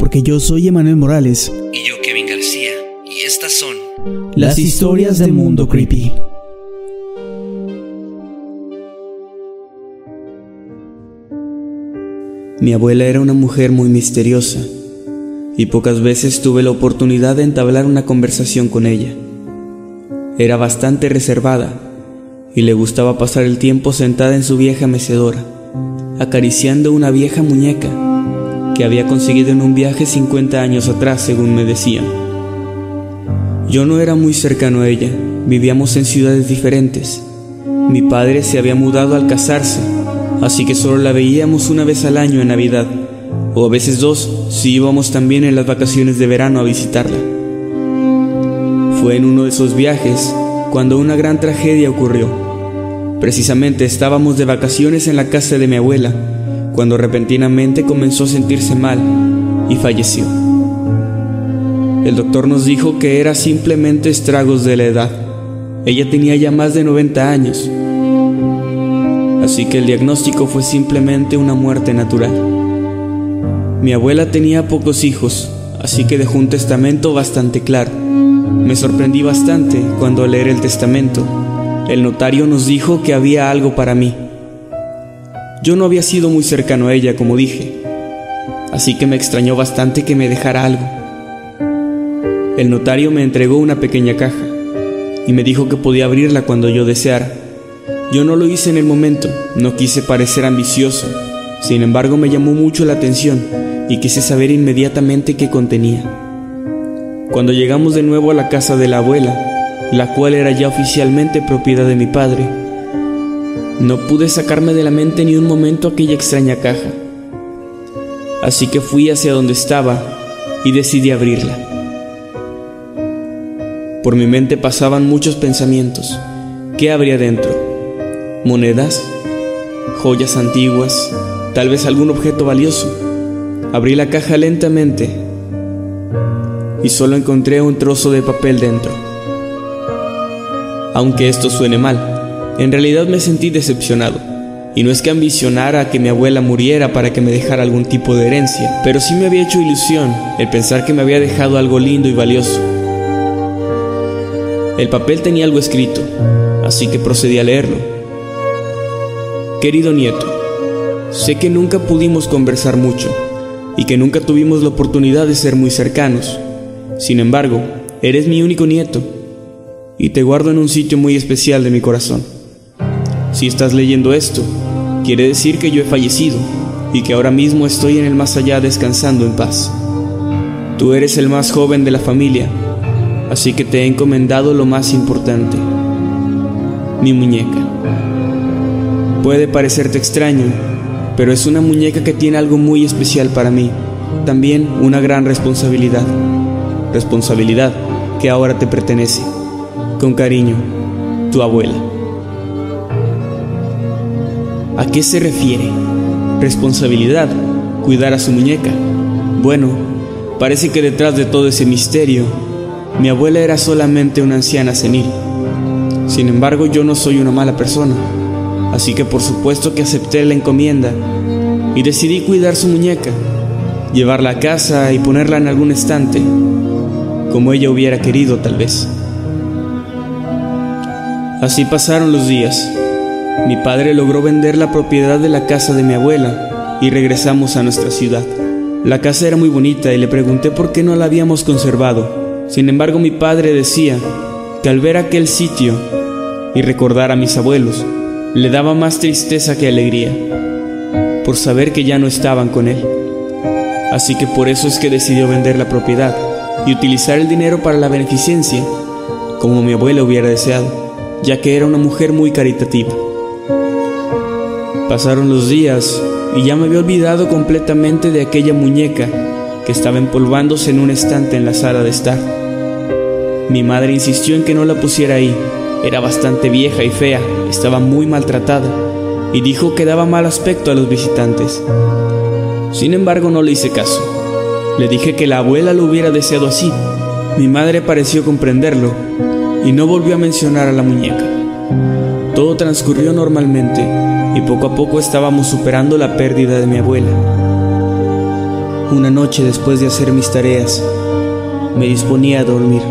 porque yo soy Emanuel Morales. Y yo, Kevin García. Y estas son Las historias del mundo creepy. Mi abuela era una mujer muy misteriosa y pocas veces tuve la oportunidad de entablar una conversación con ella. Era bastante reservada y le gustaba pasar el tiempo sentada en su vieja mecedora, acariciando una vieja muñeca que había conseguido en un viaje 50 años atrás, según me decían. Yo no era muy cercano a ella, vivíamos en ciudades diferentes. Mi padre se había mudado al casarse, así que solo la veíamos una vez al año en Navidad, o a veces dos si íbamos también en las vacaciones de verano a visitarla. Fue en uno de esos viajes cuando una gran tragedia ocurrió. Precisamente estábamos de vacaciones en la casa de mi abuela, cuando repentinamente comenzó a sentirse mal y falleció. El doctor nos dijo que era simplemente estragos de la edad. Ella tenía ya más de 90 años, así que el diagnóstico fue simplemente una muerte natural. Mi abuela tenía pocos hijos, así que dejó un testamento bastante claro. Me sorprendí bastante cuando al leer el testamento, el notario nos dijo que había algo para mí. Yo no había sido muy cercano a ella, como dije, así que me extrañó bastante que me dejara algo. El notario me entregó una pequeña caja y me dijo que podía abrirla cuando yo deseara. Yo no lo hice en el momento, no quise parecer ambicioso, sin embargo me llamó mucho la atención y quise saber inmediatamente qué contenía. Cuando llegamos de nuevo a la casa de la abuela, la cual era ya oficialmente propiedad de mi padre, no pude sacarme de la mente ni un momento aquella extraña caja. Así que fui hacia donde estaba y decidí abrirla. Por mi mente pasaban muchos pensamientos. ¿Qué habría dentro? ¿Monedas? ¿Joyas antiguas? ¿Tal vez algún objeto valioso? Abrí la caja lentamente y solo encontré un trozo de papel dentro. Aunque esto suene mal, en realidad me sentí decepcionado. Y no es que ambicionara que mi abuela muriera para que me dejara algún tipo de herencia, pero sí me había hecho ilusión el pensar que me había dejado algo lindo y valioso. El papel tenía algo escrito, así que procedí a leerlo. Querido nieto, sé que nunca pudimos conversar mucho y que nunca tuvimos la oportunidad de ser muy cercanos. Sin embargo, eres mi único nieto y te guardo en un sitio muy especial de mi corazón. Si estás leyendo esto, quiere decir que yo he fallecido y que ahora mismo estoy en el más allá descansando en paz. Tú eres el más joven de la familia, así que te he encomendado lo más importante, mi muñeca. Puede parecerte extraño, pero es una muñeca que tiene algo muy especial para mí, también una gran responsabilidad, responsabilidad que ahora te pertenece. Con cariño, tu abuela. ¿A qué se refiere? Responsabilidad, cuidar a su muñeca. Bueno, parece que detrás de todo ese misterio, mi abuela era solamente una anciana senil. Sin embargo, yo no soy una mala persona, así que por supuesto que acepté la encomienda y decidí cuidar su muñeca, llevarla a casa y ponerla en algún estante, como ella hubiera querido tal vez. Así pasaron los días. Mi padre logró vender la propiedad de la casa de mi abuela y regresamos a nuestra ciudad. La casa era muy bonita y le pregunté por qué no la habíamos conservado. Sin embargo, mi padre decía que al ver aquel sitio y recordar a mis abuelos, le daba más tristeza que alegría, por saber que ya no estaban con él. Así que por eso es que decidió vender la propiedad y utilizar el dinero para la beneficencia, como mi abuela hubiera deseado, ya que era una mujer muy caritativa. Pasaron los días y ya me había olvidado completamente de aquella muñeca que estaba empolvándose en un estante en la sala de estar. Mi madre insistió en que no la pusiera ahí. Era bastante vieja y fea, estaba muy maltratada y dijo que daba mal aspecto a los visitantes. Sin embargo, no le hice caso. Le dije que la abuela lo hubiera deseado así. Mi madre pareció comprenderlo y no volvió a mencionar a la muñeca. Todo transcurrió normalmente y poco a poco estábamos superando la pérdida de mi abuela. Una noche después de hacer mis tareas, me disponía a dormir.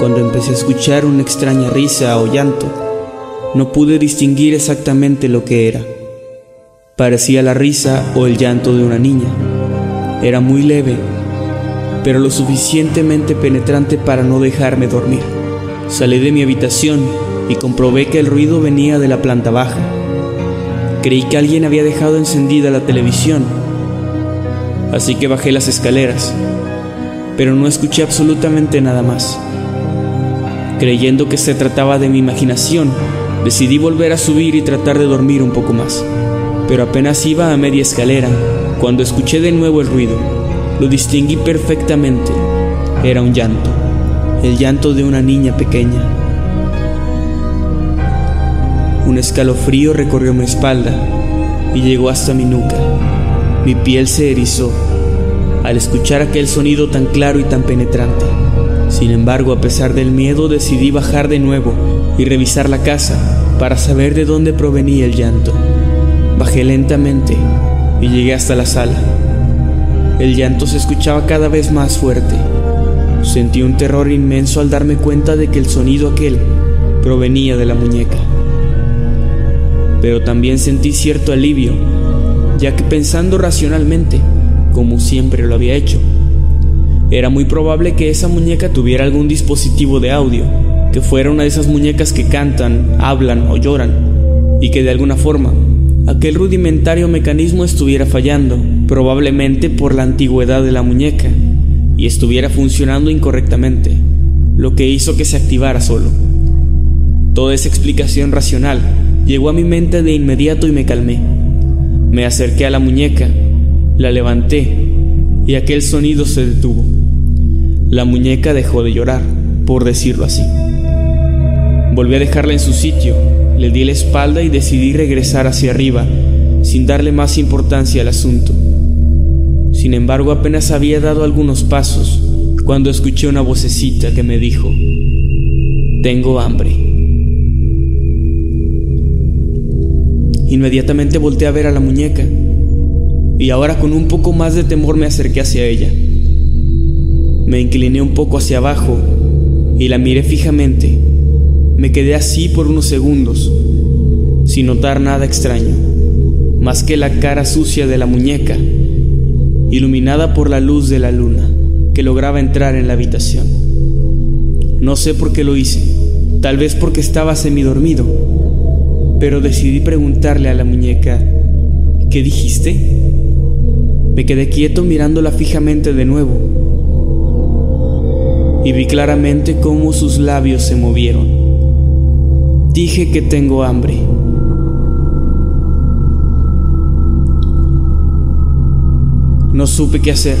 Cuando empecé a escuchar una extraña risa o llanto, no pude distinguir exactamente lo que era. Parecía la risa o el llanto de una niña. Era muy leve, pero lo suficientemente penetrante para no dejarme dormir. Salí de mi habitación y comprobé que el ruido venía de la planta baja. Creí que alguien había dejado encendida la televisión, así que bajé las escaleras, pero no escuché absolutamente nada más. Creyendo que se trataba de mi imaginación, decidí volver a subir y tratar de dormir un poco más, pero apenas iba a media escalera cuando escuché de nuevo el ruido. Lo distinguí perfectamente. Era un llanto, el llanto de una niña pequeña. Un escalofrío recorrió mi espalda y llegó hasta mi nuca. Mi piel se erizó al escuchar aquel sonido tan claro y tan penetrante. Sin embargo, a pesar del miedo, decidí bajar de nuevo y revisar la casa para saber de dónde provenía el llanto. Bajé lentamente y llegué hasta la sala. El llanto se escuchaba cada vez más fuerte. Sentí un terror inmenso al darme cuenta de que el sonido aquel provenía de la muñeca pero también sentí cierto alivio, ya que pensando racionalmente, como siempre lo había hecho, era muy probable que esa muñeca tuviera algún dispositivo de audio, que fuera una de esas muñecas que cantan, hablan o lloran, y que de alguna forma aquel rudimentario mecanismo estuviera fallando, probablemente por la antigüedad de la muñeca, y estuviera funcionando incorrectamente, lo que hizo que se activara solo. Toda esa explicación racional llegó a mi mente de inmediato y me calmé. Me acerqué a la muñeca, la levanté y aquel sonido se detuvo. La muñeca dejó de llorar, por decirlo así. Volví a dejarla en su sitio, le di la espalda y decidí regresar hacia arriba, sin darle más importancia al asunto. Sin embargo, apenas había dado algunos pasos cuando escuché una vocecita que me dijo, tengo hambre. Inmediatamente volteé a ver a la muñeca y ahora con un poco más de temor me acerqué hacia ella. Me incliné un poco hacia abajo y la miré fijamente. Me quedé así por unos segundos, sin notar nada extraño, más que la cara sucia de la muñeca, iluminada por la luz de la luna que lograba entrar en la habitación. No sé por qué lo hice, tal vez porque estaba semidormido pero decidí preguntarle a la muñeca, ¿qué dijiste? Me quedé quieto mirándola fijamente de nuevo y vi claramente cómo sus labios se movieron. Dije que tengo hambre. No supe qué hacer.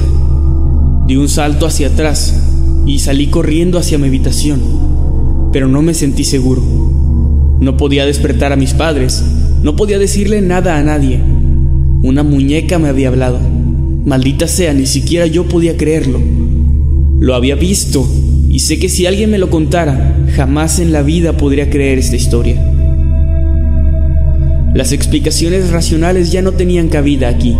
Di un salto hacia atrás y salí corriendo hacia mi habitación, pero no me sentí seguro. No podía despertar a mis padres, no podía decirle nada a nadie. Una muñeca me había hablado. Maldita sea, ni siquiera yo podía creerlo. Lo había visto y sé que si alguien me lo contara, jamás en la vida podría creer esta historia. Las explicaciones racionales ya no tenían cabida aquí.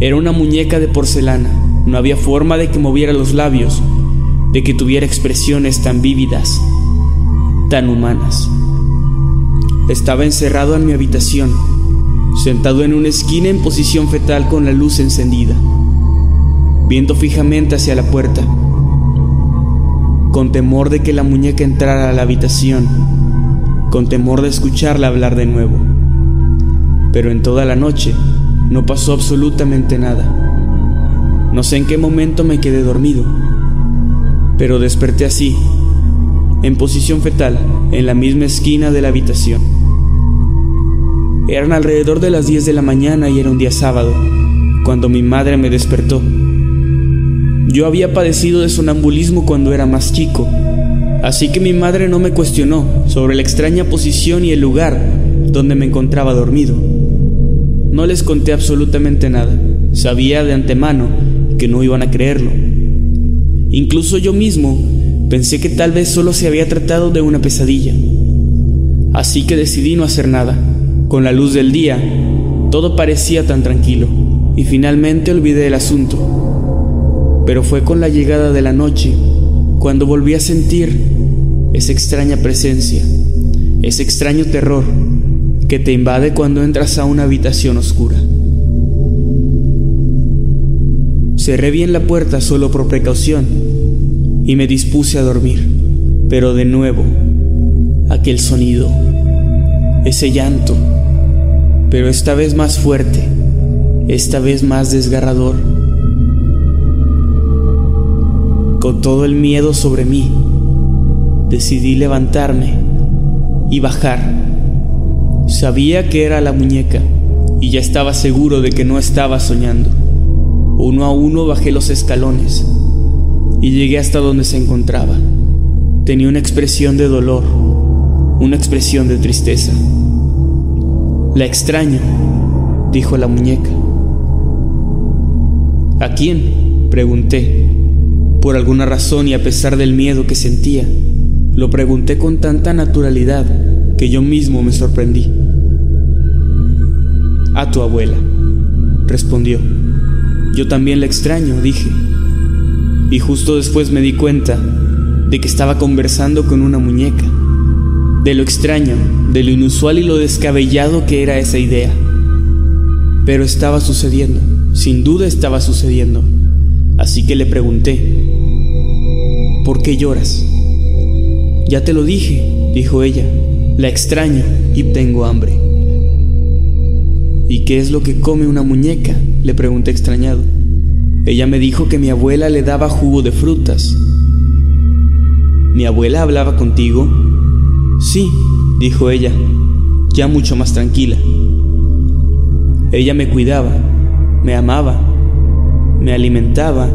Era una muñeca de porcelana, no había forma de que moviera los labios, de que tuviera expresiones tan vívidas, tan humanas. Estaba encerrado en mi habitación sentado en una esquina en posición fetal con la luz encendida, viendo fijamente hacia la puerta, con temor de que la muñeca entrara a la habitación, con temor de escucharla hablar de nuevo. Pero en toda la noche no pasó absolutamente nada. No sé en qué momento me quedé dormido, pero desperté así, en posición fetal, en la misma esquina de la habitación. Eran alrededor de las 10 de la mañana y era un día sábado, cuando mi madre me despertó. Yo había padecido de sonambulismo cuando era más chico, así que mi madre no me cuestionó sobre la extraña posición y el lugar donde me encontraba dormido. No les conté absolutamente nada, sabía de antemano que no iban a creerlo. Incluso yo mismo Pensé que tal vez solo se había tratado de una pesadilla. Así que decidí no hacer nada. Con la luz del día, todo parecía tan tranquilo, y finalmente olvidé el asunto. Pero fue con la llegada de la noche cuando volví a sentir esa extraña presencia, ese extraño terror que te invade cuando entras a una habitación oscura. Cerré bien la puerta solo por precaución y me dispuse a dormir. Pero de nuevo, aquel sonido, ese llanto, pero esta vez más fuerte, esta vez más desgarrador. Con todo el miedo sobre mí, decidí levantarme y bajar. Sabía que era la muñeca y ya estaba seguro de que no estaba soñando. Uno a uno bajé los escalones y llegué hasta donde se encontraba. Tenía una expresión de dolor, una expresión de tristeza. La extraño, dijo la muñeca. ¿A quién? pregunté. Por alguna razón y a pesar del miedo que sentía, lo pregunté con tanta naturalidad que yo mismo me sorprendí. A tu abuela, respondió. Yo también la extraño, dije y justo después me di cuenta de que estaba conversando con una muñeca, de lo extraño, de lo inusual y lo descabellado que era esa idea. Pero estaba sucediendo, sin duda estaba sucediendo, así que le pregunté, ¿por qué lloras? Ya te lo dije, dijo ella, la extraño y tengo hambre. ¿Y qué es lo que come una muñeca? le pregunté extrañado. Ella me dijo que mi abuela le daba jugo de frutas. ¿Mi abuela hablaba contigo? Sí, dijo ella, ya mucho más tranquila. Ella me cuidaba, me amaba, me alimentaba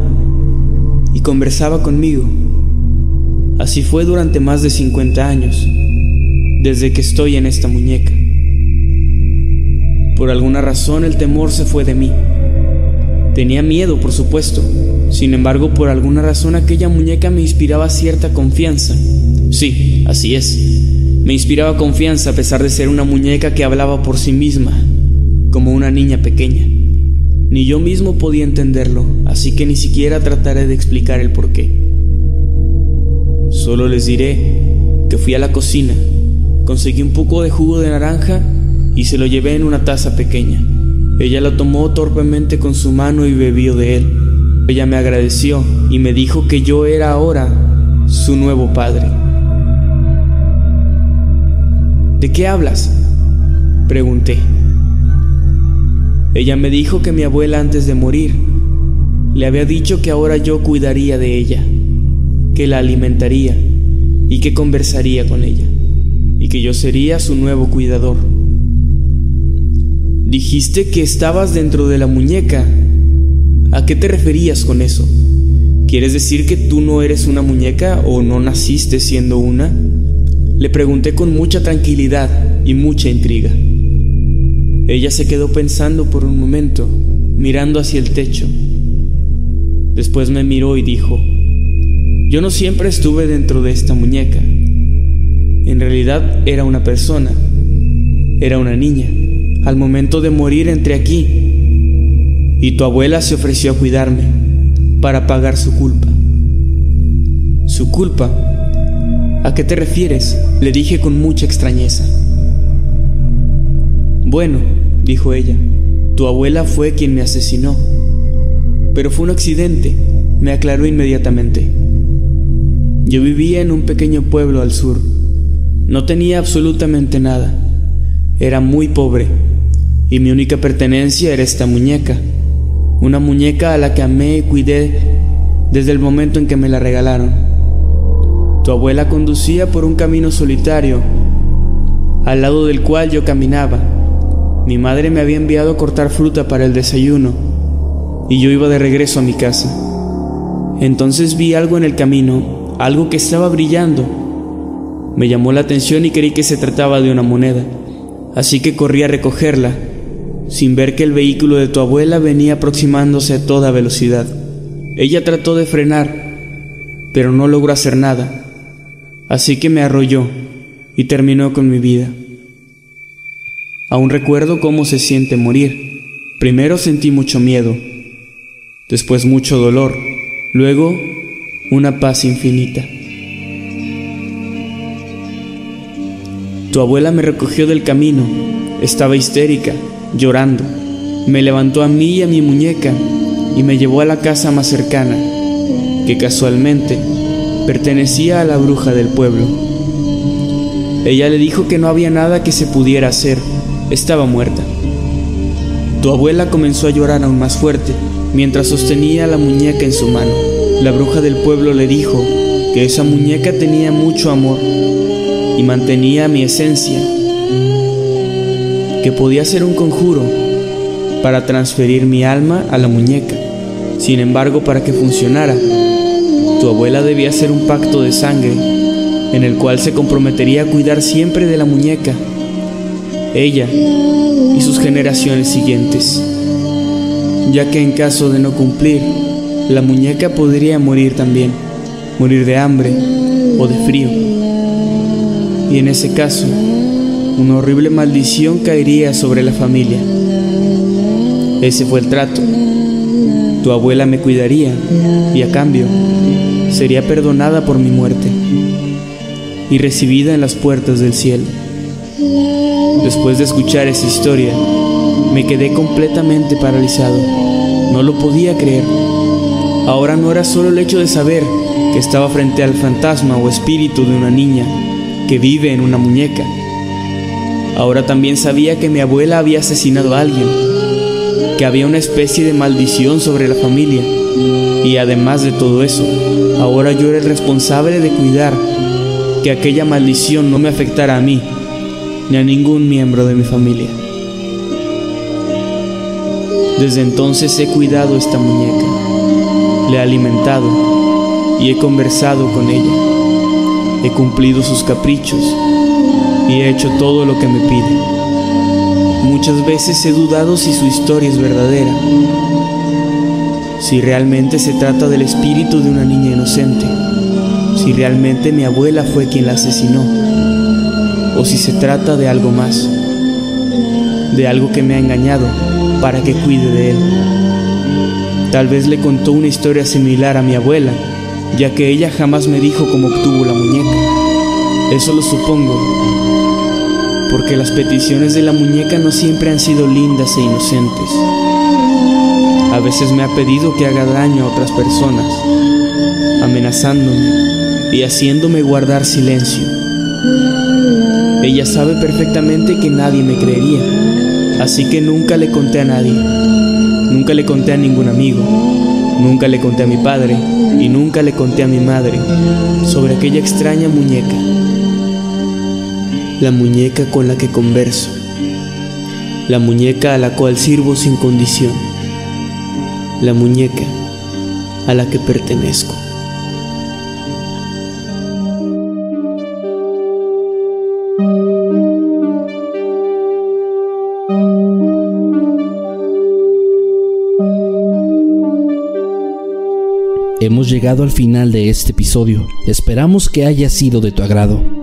y conversaba conmigo. Así fue durante más de 50 años, desde que estoy en esta muñeca. Por alguna razón el temor se fue de mí. Tenía miedo, por supuesto. Sin embargo, por alguna razón aquella muñeca me inspiraba cierta confianza. Sí, así es. Me inspiraba confianza a pesar de ser una muñeca que hablaba por sí misma, como una niña pequeña. Ni yo mismo podía entenderlo, así que ni siquiera trataré de explicar el porqué. Solo les diré que fui a la cocina, conseguí un poco de jugo de naranja y se lo llevé en una taza pequeña. Ella lo tomó torpemente con su mano y bebió de él. Ella me agradeció y me dijo que yo era ahora su nuevo padre. ¿De qué hablas? Pregunté. Ella me dijo que mi abuela antes de morir le había dicho que ahora yo cuidaría de ella, que la alimentaría y que conversaría con ella, y que yo sería su nuevo cuidador. Dijiste que estabas dentro de la muñeca. ¿A qué te referías con eso? ¿Quieres decir que tú no eres una muñeca o no naciste siendo una? Le pregunté con mucha tranquilidad y mucha intriga. Ella se quedó pensando por un momento, mirando hacia el techo. Después me miró y dijo, yo no siempre estuve dentro de esta muñeca. En realidad era una persona, era una niña. Al momento de morir entré aquí y tu abuela se ofreció a cuidarme para pagar su culpa. ¿Su culpa? ¿A qué te refieres? Le dije con mucha extrañeza. Bueno, dijo ella. Tu abuela fue quien me asesinó. Pero fue un accidente, me aclaró inmediatamente. Yo vivía en un pequeño pueblo al sur. No tenía absolutamente nada. Era muy pobre y mi única pertenencia era esta muñeca. Una muñeca a la que amé y cuidé desde el momento en que me la regalaron. Tu abuela conducía por un camino solitario, al lado del cual yo caminaba. Mi madre me había enviado a cortar fruta para el desayuno y yo iba de regreso a mi casa. Entonces vi algo en el camino, algo que estaba brillando. Me llamó la atención y creí que se trataba de una moneda, así que corrí a recogerla, sin ver que el vehículo de tu abuela venía aproximándose a toda velocidad. Ella trató de frenar, pero no logró hacer nada, así que me arrolló y terminó con mi vida. Aún recuerdo cómo se siente morir. Primero sentí mucho miedo, después mucho dolor, luego una paz infinita. Tu abuela me recogió del camino, estaba histérica, llorando. Me levantó a mí y a mi muñeca y me llevó a la casa más cercana, que casualmente pertenecía a la bruja del pueblo. Ella le dijo que no había nada que se pudiera hacer, estaba muerta. Tu abuela comenzó a llorar aún más fuerte mientras sostenía la muñeca en su mano. La bruja del pueblo le dijo que esa muñeca tenía mucho amor y mantenía mi esencia, que podía ser un conjuro para transferir mi alma a la muñeca. Sin embargo, para que funcionara, tu abuela debía hacer un pacto de sangre en el cual se comprometería a cuidar siempre de la muñeca, ella y sus generaciones siguientes, ya que en caso de no cumplir, la muñeca podría morir también, morir de hambre o de frío. Y en ese caso, una horrible maldición caería sobre la familia. Ese fue el trato. Tu abuela me cuidaría y a cambio sería perdonada por mi muerte y recibida en las puertas del cielo. Después de escuchar esa historia, me quedé completamente paralizado. No lo podía creer. Ahora no era solo el hecho de saber que estaba frente al fantasma o espíritu de una niña que vive en una muñeca. Ahora también sabía que mi abuela había asesinado a alguien, que había una especie de maldición sobre la familia. Y además de todo eso, ahora yo era el responsable de cuidar que aquella maldición no me afectara a mí ni a ningún miembro de mi familia. Desde entonces he cuidado esta muñeca, le he alimentado y he conversado con ella. He cumplido sus caprichos y he hecho todo lo que me pide. Muchas veces he dudado si su historia es verdadera, si realmente se trata del espíritu de una niña inocente, si realmente mi abuela fue quien la asesinó, o si se trata de algo más, de algo que me ha engañado para que cuide de él. Tal vez le contó una historia similar a mi abuela, ya que ella jamás me dijo cómo obtuvo la muñeca. Eso lo supongo, porque las peticiones de la muñeca no siempre han sido lindas e inocentes. A veces me ha pedido que haga daño a otras personas, amenazándome y haciéndome guardar silencio. Ella sabe perfectamente que nadie me creería, así que nunca le conté a nadie. Nunca le conté a ningún amigo, nunca le conté a mi padre y nunca le conté a mi madre sobre aquella extraña muñeca. La muñeca con la que converso, la muñeca a la cual sirvo sin condición, la muñeca a la que pertenezco. Hemos llegado al final de este episodio. Esperamos que haya sido de tu agrado.